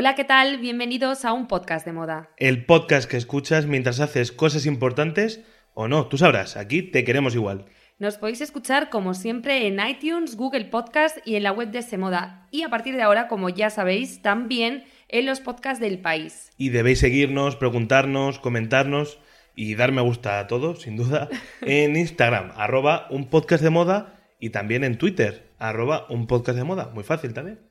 Hola, ¿qué tal? Bienvenidos a un podcast de moda. El podcast que escuchas mientras haces cosas importantes o no, tú sabrás, aquí te queremos igual. Nos podéis escuchar como siempre en iTunes, Google Podcast y en la web de Semoda. Y a partir de ahora, como ya sabéis, también en los podcasts del país. Y debéis seguirnos, preguntarnos, comentarnos y dar me gusta a todo, sin duda, en Instagram, arroba un podcast de moda y también en Twitter, arroba un podcast de moda. Muy fácil también.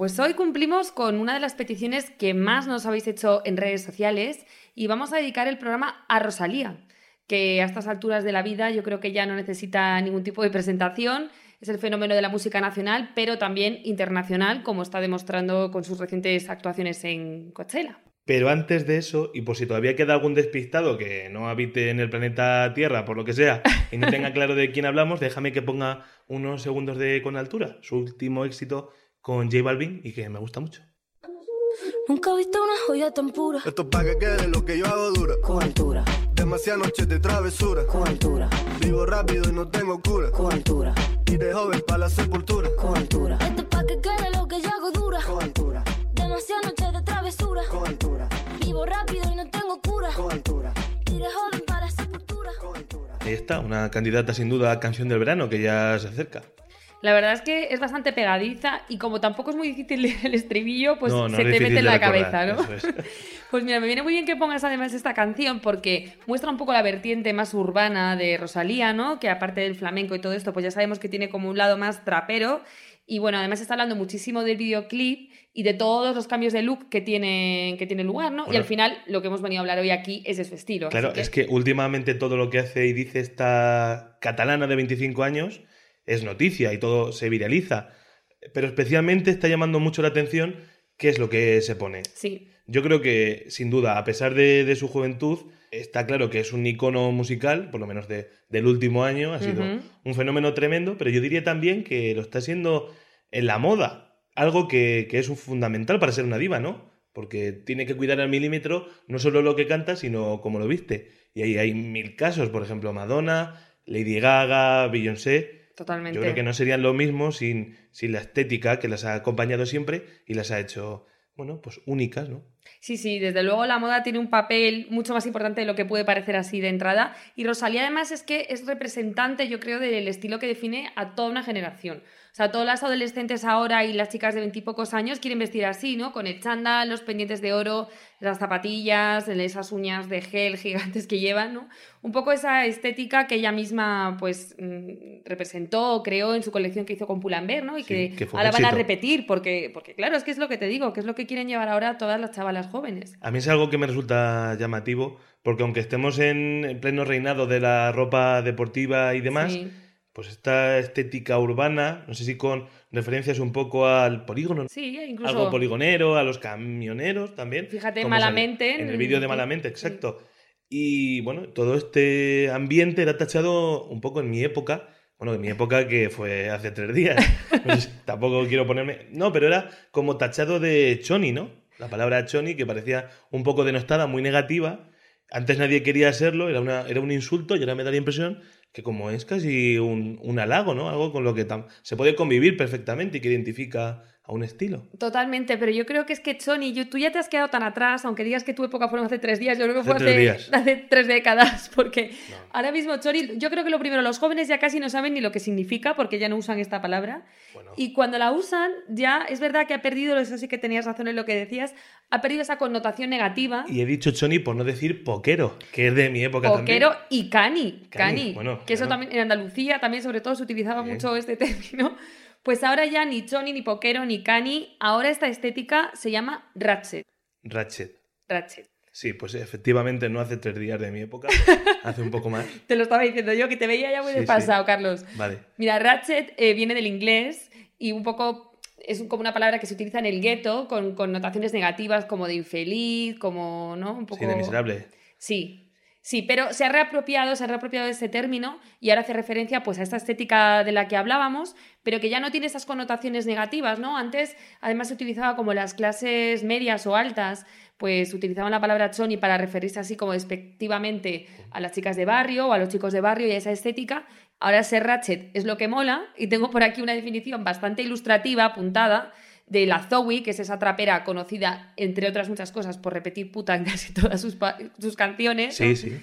Pues hoy cumplimos con una de las peticiones que más nos habéis hecho en redes sociales y vamos a dedicar el programa a Rosalía, que a estas alturas de la vida yo creo que ya no necesita ningún tipo de presentación. Es el fenómeno de la música nacional, pero también internacional, como está demostrando con sus recientes actuaciones en Coachella. Pero antes de eso, y por si todavía queda algún despistado que no habite en el planeta Tierra, por lo que sea, y no tenga claro de quién hablamos, déjame que ponga unos segundos de Con Altura, su último éxito con J Balvin y que me gusta mucho. Nunca he visto una joya tan pura. Esto pa' que quede lo que yo hago dura. Con altura, Demasiadas noches de travesura. con altura, Vivo rápido y no tengo cura. con altura, Y de joven pa' la sepultura. con altura, Esto es pa' que quede lo que yo hago dura. con altura, Demasiadas noches de travesura. con altura, Vivo rápido y no tengo cura. con altura, Y de joven para la sepultura. con altura. Ahí está, una candidata sin duda a canción del verano que ya se acerca. La verdad es que es bastante pegadiza y como tampoco es muy difícil el estribillo, pues No, no se te mete en la recordar, cabeza, ¿no? es. Pues mira, me viene muy bien que pongas además esta canción porque muestra un poco la vertiente más urbana de Rosalía, ¿no? Que aparte del flamenco y todo esto, pues ya sabemos que tiene como un lado más trapero. Y bueno, además está hablando muchísimo del videoclip y de todos los cambios de look que tienen que tiene lugar, ¿no? y Bueno. al final lo que hemos venido a hablar hoy aquí es de su estilo. Claro, así es que últimamente todo lo que hace y dice esta catalana de 25 años es noticia y todo se viraliza. Pero especialmente está llamando mucho la atención qué es lo que se pone. Sí, Yo creo que, sin duda, a pesar de, de su juventud, está claro que es un icono musical, por lo menos de- del último año, ha sido un fenómeno tremendo, pero yo diría también que lo está siendo en la moda, algo que, que es un fundamental para ser una diva, ¿no? Porque tiene que cuidar al milímetro no solo lo que canta, sino cómo lo viste. Y ahí hay mil casos, por ejemplo, Madonna, Lady Gaga, Beyoncé. Totalmente. Yo creo que no serían lo mismo sin, sin la estética que las ha acompañado siempre y las ha hecho, bueno, pues únicas, ¿no? Sí, sí, desde luego la moda tiene un papel mucho más importante de lo que puede parecer así de entrada. Y Rosalía además es que es representante, yo creo, del estilo que define a toda una generación. O sea, todas las adolescentes ahora y las chicas de veintipocos años quieren vestir así, ¿no? Con el chándal, los pendientes de oro, las zapatillas, esas uñas de gel gigantes que llevan, ¿no? Un poco esa estética que ella misma, pues, mm, representó creó en su colección que hizo con Pull&Bear, ¿no? Y Sí, que, ahora van a repetir, porque, porque claro, es que es lo que te digo, que es lo que quieren llevar ahora todas las chavalas jóvenes. A mí es algo que me resulta llamativo, porque aunque estemos en pleno reinado de la ropa deportiva y demás, Sí. Pues esta estética urbana, no sé si con referencias un poco al polígono, Sí, incluso. algo poligonero, a los camioneros también. Fíjate, Malamente, sale En el vídeo de Malamente, exacto. Y bueno, todo este ambiente era tachado un poco en mi época. Bueno, en mi época que fue hace tres días. Pues tampoco quiero ponerme. No, pero era como tachado de choni, ¿no? La palabra choni que parecía un poco denostada, muy negativa. Antes nadie quería serlo, era, una, era un insulto y ahora me da la impresión que como es casi un, un halago, ¿no? Algo con lo que se puede convivir perfectamente y que identifica a un estilo. Totalmente, pero yo creo que es que Choni, yo- tú ya te has quedado tan atrás, aunque digas que tu época fueron hace tres días, yo creo que fue Hace tres hace, hace tres décadas, porque No. ahora mismo Choni, yo creo que lo primero, los jóvenes ya casi no saben ni lo que significa, porque ya no usan esta palabra, Bueno, y cuando la usan, ya es verdad que ha perdido, eso sí que tenías razón en lo que decías, ha perdido esa connotación negativa. y he dicho choni por no decir poquero, que es de mi época Poquero también. y cani, Cani, cani, bueno, que eso también en Andalucía también sobre todo se utilizaba Bien. mucho este término Pues ahora ya ni Choni, ni Poquero, ni Cani, ahora esta estética se llama Ratchet. Ratchet. Ratchet. Sí, pues efectivamente no hace tres días de mi época, hace un poco más. Te lo estaba diciendo yo, que te veía ya muy Sí, sí. desfasado, Carlos. Vale. Mira, Ratchet eh, viene del inglés y un poco es como una palabra que se utiliza en el gueto con connotaciones negativas como de infeliz, como, ¿no? Un poco... Sí, de miserable. Sí, sí, pero se ha reapropiado, se ha reapropiado este término y ahora hace referencia pues a esta estética de la que hablábamos, pero que ya no tiene esas connotaciones negativas, ¿no? Antes además se utilizaba como las clases medias o altas, pues utilizaban la palabra choni para referirse así como despectivamente a las chicas de barrio o a los chicos de barrio y a esa estética. Ahora ser ratchet es lo que mola y tengo por aquí una definición bastante ilustrativa, apuntada, de la Zoe, que es esa trapera conocida, entre otras muchas cosas, por repetir puta en casi todas sus, sus canciones. Sí, sí.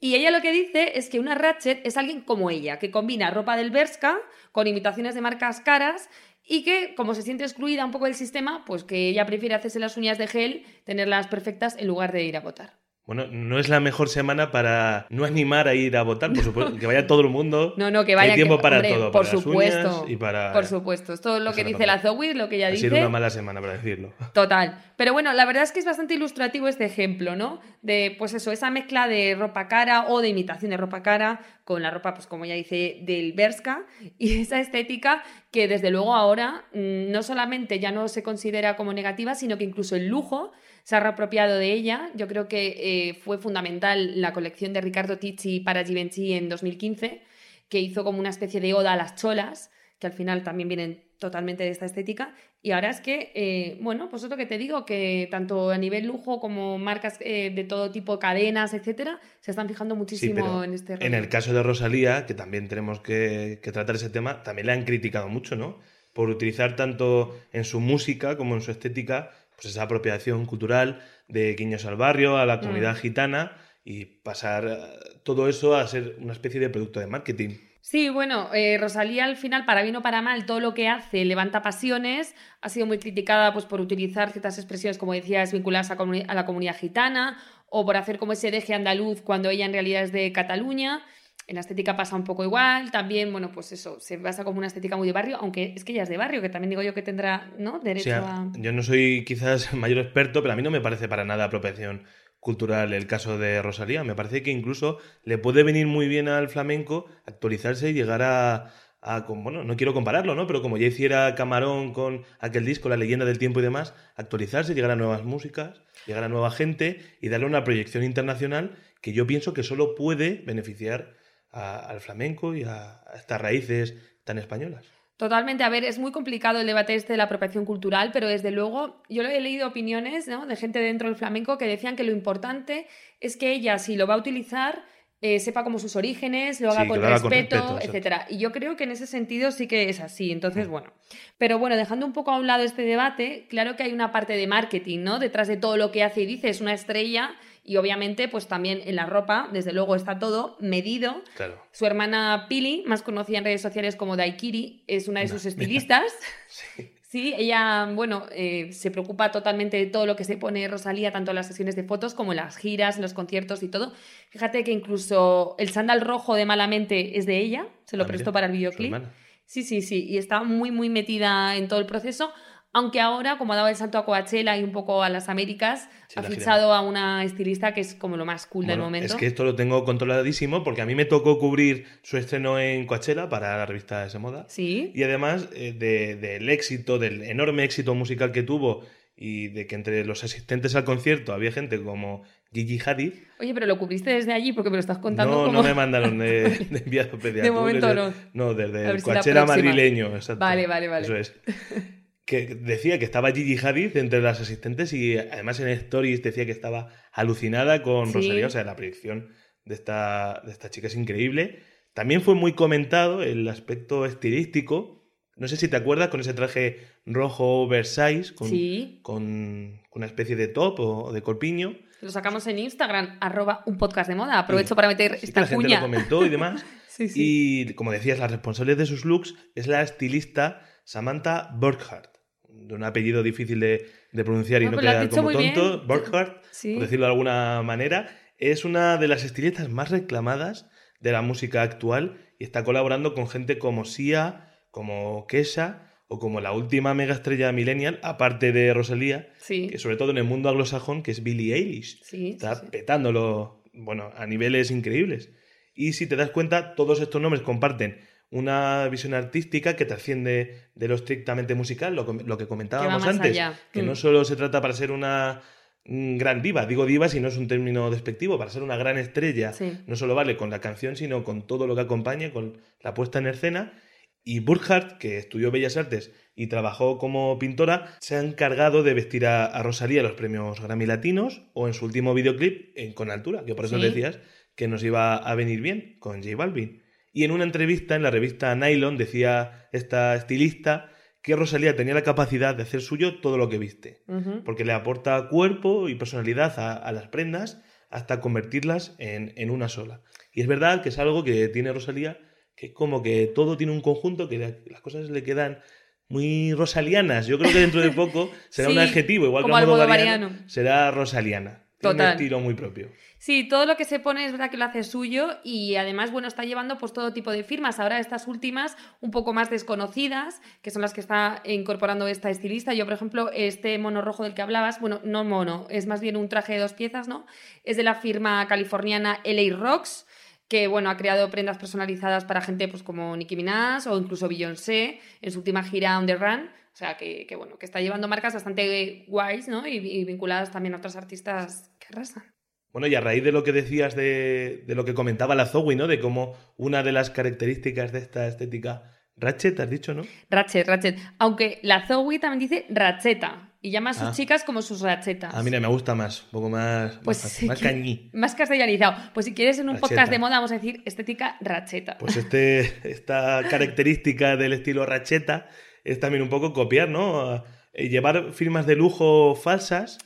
Y ella lo que dice es que una Ratchet es alguien como ella, que combina ropa del Berska con imitaciones de marcas caras y que, como se siente excluida un poco del sistema, pues que ella prefiere hacerse las uñas de gel, tenerlas perfectas en lugar de ir a votar. Bueno, no es la mejor semana para no animar a ir a votar, por supuesto, que vaya todo el mundo. No, no, que vaya. Hay tiempo que- para hombre, todo, por para las supuesto. uñas y para... Por supuesto. Es todo lo que dice la. Zoe, lo que ella Ha dice. sido una mala semana para decirlo. Total. Pero bueno, la verdad es que es bastante ilustrativo este ejemplo, ¿no? De, pues eso, esa mezcla de ropa cara o de imitación de ropa cara con la ropa, pues como ya dice, del Berska y esa estética que desde luego ahora mm, no solamente ya no se considera como negativa, sino que incluso el lujo se ha reapropiado de ella. Yo creo que eh, fue fundamental la colección de Ricardo Ticci para Givenchy en 2015, que hizo como una especie de oda a las cholas, que al final también vienen totalmente de esta estética. Y ahora es que, eh, bueno, pues es lo que te digo, que tanto a nivel lujo como marcas eh, de todo tipo, cadenas, etcétera, se están fijando muchísimo en este en rollo. el caso de Rosalía, que también tenemos que, que tratar ese tema, también le han criticado mucho, ¿no? Por utilizar tanto en su música como en su estética, pues esa apropiación cultural de guiños al barrio, a la comunidad Mm. gitana y pasar eh, todo eso a ser una especie de producto de marketing. Sí, bueno, eh, Rosalía al final, para bien o para mal, todo lo que hace levanta pasiones. Ha sido muy criticada pues, por utilizar ciertas expresiones, como decías, vinculadas a, a la comunidad gitana o por hacer como ese deje andaluz cuando ella en realidad es de Cataluña. En la estética pasa un poco igual. También, bueno, pues eso, se basa como una estética muy de barrio, aunque es que ella es de barrio, que también digo yo que tendrá, ¿no? O Derecho sea, a... yo no soy quizás mayor experto, pero a mí no me parece para nada apropiación cultural el caso de Rosalía. Me parece que incluso le puede venir muy bien al flamenco actualizarse y llegar a, a bueno, no quiero compararlo, ¿no? Pero como ya hiciera Camarón con aquel disco, La leyenda del tiempo y demás, actualizarse, llegar a nuevas músicas, llegar a nueva gente y darle una proyección internacional que yo pienso que solo puede beneficiar a- al flamenco y a- a estas raíces tan españolas. Totalmente, a ver, es muy complicado el debate este de la apropiación cultural, pero desde luego yo he leído opiniones ¿no? de gente dentro del flamenco que decían que lo importante es que ella, si lo va a utilizar, eh, sepa como sus orígenes, lo haga Sí, con lo haga con respeto, etcétera. Y yo creo que en ese sentido sí que es así. Entonces, bueno. Pero bueno, dejando un poco a un lado este debate, claro que hay una parte de marketing, ¿no? Detrás de todo lo que hace y dice, es una estrella. Y obviamente, pues también en la ropa, desde luego, está todo medido. Claro. Su hermana Pili, más conocida en redes sociales como Daikiri, es una de No, sus estilistas. Sí. Sí, ella, bueno, eh, se preocupa totalmente de todo lo que se pone Rosalía, tanto en las sesiones de fotos como en las giras, en los conciertos y todo. Fíjate que incluso el sándal rojo de Malamente es de ella, se lo Ah, prestó para el videoclip. Sí, sí, sí, y está muy, muy metida en todo el proceso. Aunque ahora, como ha dado el salto a Coachella y un poco a las Américas, Sí, ha la gira. fichado a una estilista que es como lo más cool del momento. Es que esto lo tengo controladísimo porque a mí me tocó cubrir su estreno en Coachella para la revista de Moda. Sí. Y además eh, de- del éxito, del enorme éxito musical que tuvo y de que entre los asistentes al concierto había gente como Gigi Hadid. Oye, pero lo cubriste desde allí porque me lo estás contando No, como... no me mandaron de, de enviado pediatra. De momento no. No, desde el si madrileño. exacto. Vale, vale, vale. Eso es. Que decía que estaba Gigi Hadid entre las asistentes y además en Stories decía que estaba alucinada con Sí. Rosalía. O sea, la proyección de esta, de esta chica es increíble. También fue muy comentado el aspecto estilístico. No sé si te acuerdas con ese traje rojo Versailles, con, Sí. con una especie de top o, o de corpiño. Lo sacamos en Instagram, arroba un podcast de moda. Aprovecho para meter Sí, que esta la gente lo comentó y demás. Y como decías, la responsable de sus looks es la estilista Samantha Burkhardt, de un apellido difícil de, de pronunciar y No, has quedar como tonto. Burkhardt, Sí. por decirlo de alguna manera, es una de las estilistas más reclamadas de la música actual y está colaborando con gente como Sia, como Kesha o como la última mega estrella millennial, aparte de Rosalía, Sí. que sobre todo en el mundo anglosajón, que es Billie Eilish. Sí, Está petándolo, bueno, a niveles increíbles. Y si te das cuenta, todos estos nombres comparten una visión artística que trasciende de lo estrictamente musical, lo, lo que comentábamos antes, allá. que Mm. no solo se trata para ser una mm, gran diva, digo diva si no es un término despectivo, para ser una gran estrella, Sí. no solo vale con la canción, sino con todo lo que acompaña, con la puesta en escena. Y Burkhardt, que estudió Bellas Artes y trabajó como pintora, se ha encargado de vestir a, a Rosalía los premios Grammy Latinos o en su último videoclip en Con Altura, que por eso Sí. decías que nos iba a venir bien con J Balvin. Y en una entrevista en la revista Nylon decía esta estilista que Rosalía tenía la capacidad de hacer suyo todo lo que viste, porque le aporta cuerpo y personalidad a, a las prendas hasta convertirlas en, en una sola. Y es verdad que es algo que tiene Rosalía, que es como que todo tiene un conjunto, que la- las cosas le quedan muy rosalianas. Yo creo que dentro de poco será un adjetivo, igual como que almodovariano. almodovariano, será rosaliana. Tiene Total. un estilo muy propio. Sí, todo lo que se pone es verdad que lo hace suyo y además, bueno, está llevando pues todo tipo de firmas. Ahora estas últimas, un poco más desconocidas, que son las que está incorporando esta estilista. Yo, por ejemplo, este mono rojo del que hablabas, bueno, no mono, es más bien un traje de dos piezas, ¿no? Es de la firma californiana LA Rocks, que, bueno, ha creado prendas personalizadas para gente pues como Nicki Minaj o incluso Beyoncé en su última gira On The Run. O sea, que, que, bueno, que está llevando marcas bastante guays, ¿no? Y, y vinculadas también a otros artistas que arrasan. Bueno, y a raíz de lo que decías de, de lo que comentaba la Zoe, ¿no? De cómo una de las características de esta estética Ratchet, has dicho, ¿no? Ratchet, Ratchet. Aunque la Zoe también dice Ratcheta y llama a sus Ah. chicas como sus Ratchetas. Ah, mira, me gusta más, un poco más, Pues más, que- cañí. Más castellanizado. Pues si quieres en un podcast de moda vamos a decir estética Ratcheta. Pues este, esta característica del estilo Ratcheta es también un poco copiar, ¿no? Eh, Llevar firmas de lujo falsas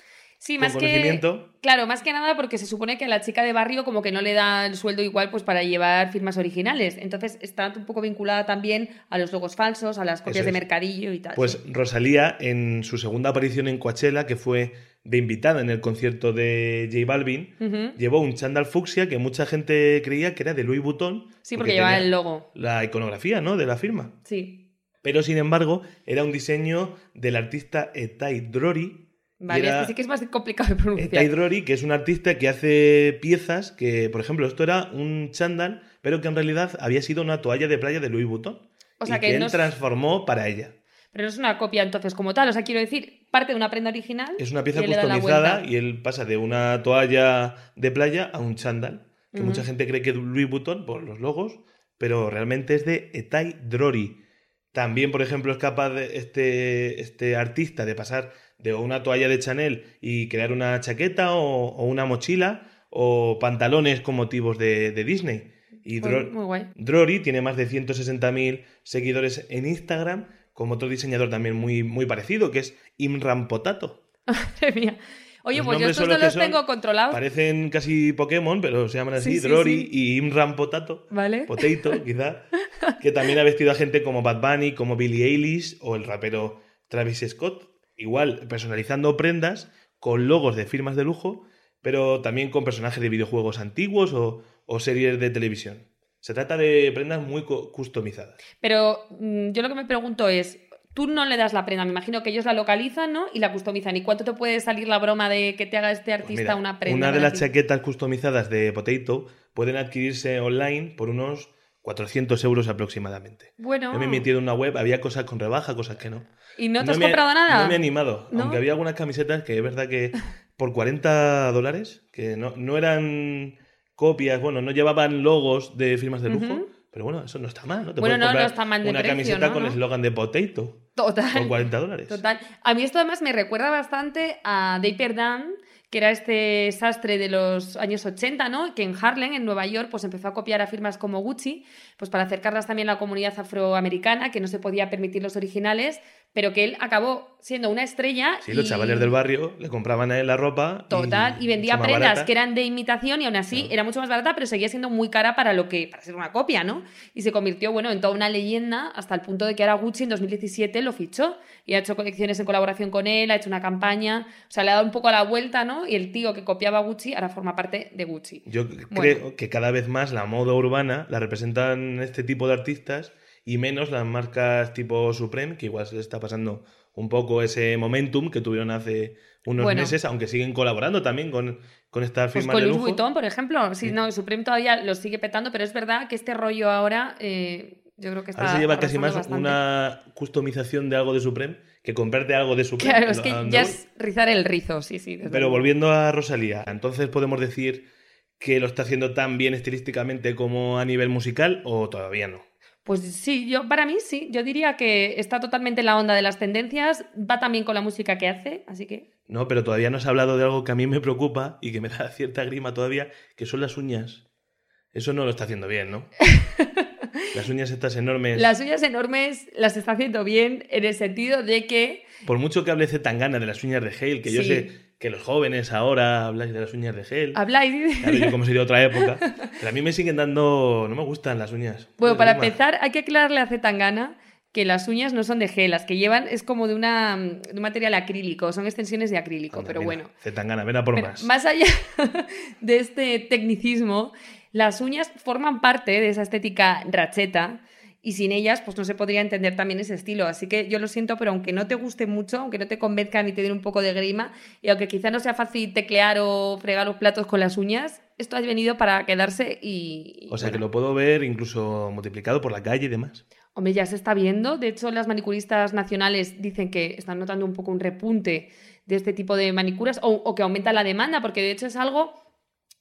sí, más que... Claro, más que nada porque se supone que a la chica de barrio como que no le da el sueldo igual pues para llevar firmas originales. Entonces está un poco vinculada también a los logos falsos, a las copias de mercadillo y tal. Pues sí. Rosalía, en su segunda aparición en Coachella, que fue de invitada en el concierto de J Balvin, llevó un chándal fucsia que mucha gente creía que era de Louis Vuitton. Sí, porque lleva tenía el logo. La iconografía, ¿no? De la firma. Sí. Pero sin embargo, era un diseño del artista Etai Drori. Vale, era este sí que es más complicado de pronunciar. Etai Drori, que es un artista que hace piezas que, por ejemplo, esto era un chándal, pero que en realidad había sido una toalla de playa de Louis Vuitton. O sea y que que, él no es- transformó para ella. Pero no es una copia entonces como tal. O sea, quiero decir, parte de una prenda original. Es una pieza y customizada y él pasa de una toalla de playa a un chándal. Que mucha gente cree que es Louis Vuitton por los logos, pero realmente es de Etai Drori. También, por ejemplo, es capaz de este, este artista de pasar de una toalla de Chanel y crear una chaqueta o, o una mochila o pantalones con motivos de, de Disney. Y muy guay. Drori tiene más de 160.000 seguidores en Instagram, como otro diseñador también muy, muy parecido, que es Imran Potato. Madre mía. Oye, Los pues yo estos no los son. tengo controlados. Parecen casi Pokémon, pero se llaman así, Sí, sí. y Imran Potato. ¿Vale? Potato, quizá. Que también ha vestido a gente como Bad Bunny, como Billie Eilish o el rapero Travis Scott. Igual, personalizando prendas con logos de firmas de lujo, pero también con personajes de videojuegos antiguos o, o series de televisión. Se trata de prendas muy customizadas. Pero mm, yo lo que me pregunto es, tú no le das la prenda, me imagino que ellos la localizan, ¿no? Y la customizan. ¿Y cuánto te puede salir la broma de que te haga este Pues artista mira, una prenda? una de las ti? chaquetas customizadas de Potato pueden adquirirse online por unos 400 euros aproximadamente. Bueno. Yo me he metido en una web, había cosas con rebaja, cosas que no. ¿Y no te has ha- comprado nada? No me he animado, ¿No? aunque había algunas camisetas que es verdad que por 40 dólares, que no, no eran copias, bueno, no llevaban logos de firmas de lujo, pero bueno, eso no está mal, ¿no? Te Bueno, no, no está mal de una precio, camiseta con el eslogan de Potato Total. por 40 dólares. Total. A mí esto además me recuerda bastante a Dapper Dan, que era este sastre de los años 80, ¿no? Que en Harlem, en Nueva York, pues empezó a copiar a firmas como Gucci, pues para acercarlas también a la comunidad afroamericana, que no se podía permitir los originales, pero que él acabó siendo una estrella. Sí, los y- chavales del barrio le compraban a él la ropa. Total, y, vendía prendas barata. que eran de imitación y aún así Claro. era mucho más barata, pero seguía siendo muy cara para lo que para ser una copia, ¿no? Y se convirtió, bueno, en toda una leyenda hasta el punto de que ahora Gucci en 2017 lo fichó y ha hecho colecciones en colaboración con él, ha hecho una campaña, o sea, le ha dado un poco la vuelta, ¿no? Y el tío que copiaba a Gucci ahora forma parte de Gucci. Yo Bueno. creo que cada vez más la moda urbana la representan este tipo de artistas y menos las marcas tipo Supreme, que igual se les está pasando un poco ese momentum que tuvieron hace unos Bueno. meses, aunque siguen colaborando también con, con estas Pues firmas con de Louis. Vuitton, por ejemplo. Sí, Sí. no, Supreme todavía lo sigue petando, pero es verdad que este rollo ahora eh, yo creo que está. Ahora se lleva casi más bastante. una customización de algo de Supreme que comprarte algo de Supreme. Claro, es que ya es rizar el rizo, sí, sí. Pero volviendo a Rosalía, entonces podemos decir que lo está haciendo tan bien estilísticamente como a nivel musical o todavía no. Pues sí, yo para mí sí. Yo diría que está totalmente en la onda de las tendencias, va también con la música que hace, así que. No, pero todavía no se ha hablado de algo que a mí me preocupa y que me da cierta grima todavía, que son las uñas. Eso no lo está haciendo bien, ¿no? las uñas estas enormes. Las uñas enormes las está haciendo bien en el sentido de que. Por mucho que hable Zetangana de las uñas de gel, que yo sé que los jóvenes ahora habláis de las uñas de gel. Habláis. Claro, yo como soy de otra época. Pero a mí me siguen dando... No me gustan las uñas. Bueno, para empezar, hay que aclararle a Zetangana que las uñas no son de gel, las que llevan es como de, una, de un material acrílico, son extensiones de acrílico, Anda, pero mira, bueno. Zetangana, ven a por Pero más. más allá de este tecnicismo, las uñas forman parte de esa estética racheta y sin ellas pues no se podría entender también ese estilo. Así que yo lo siento, pero aunque no te guste mucho, aunque no te convenzcan y te den un poco de grima, y aunque quizá no sea fácil teclear o fregar los platos con las uñas, esto ha venido para quedarse y... O sea que lo puedo ver incluso multiplicado por la calle y demás. Hombre, ya se está viendo. De hecho, las manicuristas nacionales dicen que están notando un poco un repunte de este tipo de manicuras o, o que aumenta la demanda, porque de hecho es algo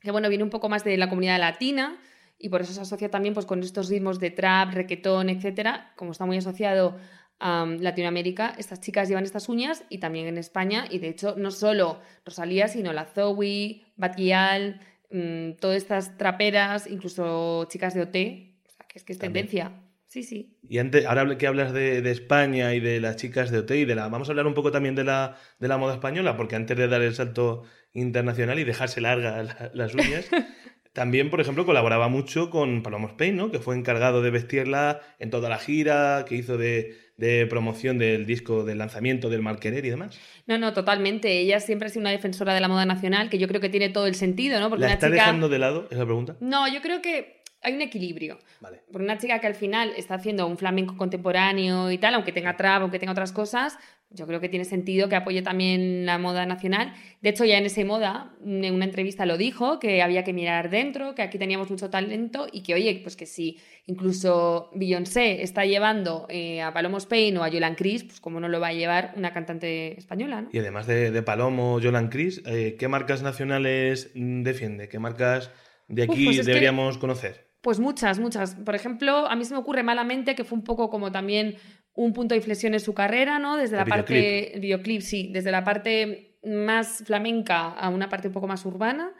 que bueno, viene un poco más de la comunidad latina y por eso se asocia también pues, con estos ritmos de trap, reggaetón, etcétera. Como está muy asociado a um, Latinoamérica, estas chicas llevan estas uñas y también en España. Y de hecho, no solo Rosalía, sino la Zoe, Batial, mm, todas estas traperas, incluso chicas de OT. O sea, que es que es También. tendencia. Sí, sí. Y antes, ahora que hablas de, de España y de las chicas de OT y de la... Vamos a hablar un poco también de la, de la moda española, porque antes de dar el salto internacional y dejarse largas la- las uñas, también, por ejemplo, colaboraba mucho con Paloma Spain, ¿no? Que fue encargado de vestirla en toda la gira que hizo de, de promoción del disco, del lanzamiento del Marquerer y demás. No, no, totalmente. Ella siempre ha sido una defensora de la moda nacional, que yo creo que tiene todo el sentido, ¿no? Porque ¿La una está chica. dejando de lado? Es la pregunta. No, yo creo que hay un equilibrio. Vale. Por una chica que al final está haciendo un flamenco contemporáneo y tal, aunque tenga trap, aunque tenga otras cosas, yo creo que tiene sentido que apoye también la moda nacional. De hecho, ya en ese moda, en una entrevista lo dijo, que había que mirar dentro, que aquí teníamos mucho talento y que, oye, pues que si incluso Beyoncé está llevando eh, a Palomo Spain o a Yolan Chris, pues cómo no lo va a llevar una cantante española, ¿no? Y además de, de Palomo, Jolan Cris, eh, ¿qué marcas nacionales defiende? ¿Qué marcas de aquí pues que- deberíamos conocer? Pues muchas, muchas. Por ejemplo, a mí se me ocurre malamente que fue un poco como también un punto de inflexión en su carrera, ¿no? Desde El la parte. videoclip. El videoclip, sí. Desde la parte más flamenca a una parte un poco más urbana.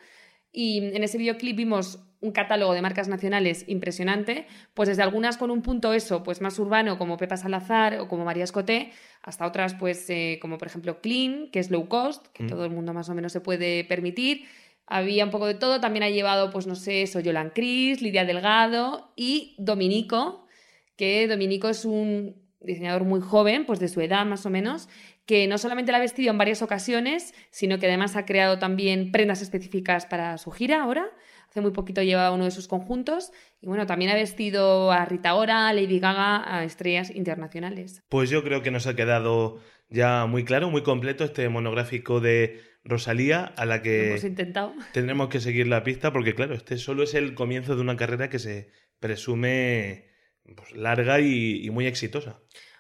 Y en ese videoclip vimos un catálogo de marcas nacionales impresionante, pues desde algunas con un punto eso, pues más urbano, como Pepa Salazar o como María Escoté, hasta otras, pues eh, como por ejemplo Clean, que es low cost, que Mm. todo el mundo más o menos se puede permitir. Había un poco de todo, también ha llevado, pues no sé, eso, Yolan Cris, Lidia Delgado y Dominico, que Dominico es un diseñador muy joven, pues de su edad más o menos, que no solamente la ha vestido en varias ocasiones, sino que además ha creado también prendas específicas para su gira ahora. Hace muy poquito lleva uno de sus conjuntos. Y bueno, también ha vestido a Rita Ora, a Lady Gaga, a estrellas internacionales. Pues yo creo que nos ha quedado ya muy claro, muy completo este monográfico de Rosalía, a la que hemos intentado. tendremos que seguir la pista, porque claro, este solo es el comienzo de una carrera que se presume pues, larga y, y muy exitosa.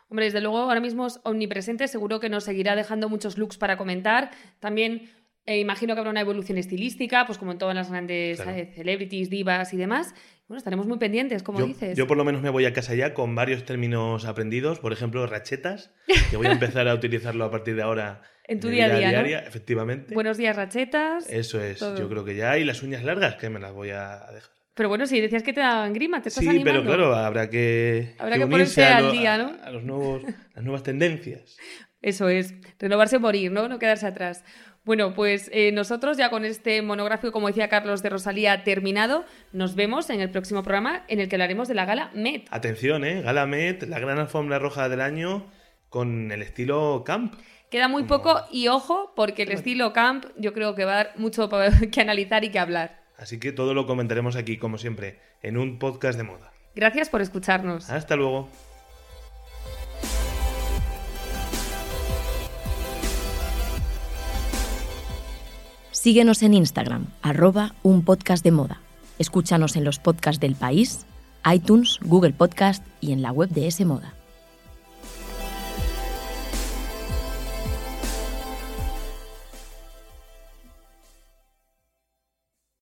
Hombre, desde luego ahora mismo es omnipresente, seguro que nos seguirá dejando muchos looks para comentar. También eh, imagino que habrá una evolución estilística, pues como en todas las grandes Claro. eh, celebrities, divas y demás. Bueno, estaremos muy pendientes, como yo, dices. yo por lo menos me voy a casa ya con varios términos aprendidos, por ejemplo, rachetas, que voy a empezar a utilizarlo a partir de ahora En tu día a día, ¿no? diaria, efectivamente. Buenos días, rachetas. Eso es, todo. yo creo que ya. Y las uñas largas, que me las voy a dejar. Pero bueno, si decías que te daban grima, te estás Sí, animando. pero claro, habrá que, Habrá que ponerse al lo- día, a- ¿no? a los nuevos, las nuevas tendencias. Eso es, renovarse o morir, ¿no? No quedarse atrás. Bueno, pues eh, nosotros ya con este monográfico, como decía Carlos de Rosalía, terminado, nos vemos en el próximo programa en el que hablaremos de la gala Met. Atención, ¿eh? Gala Met, la gran alfombra roja del año con el estilo camp. Queda muy poco y ojo, porque el estilo camp yo creo que va a dar mucho que analizar y que hablar. Así que todo lo comentaremos aquí, como siempre, en un podcast de moda. Gracias por escucharnos. Hasta luego. Síguenos en Instagram, arroba un podcast de moda. Escúchanos en los podcasts del país, iTunes, Google Podcast y en la web de S Moda.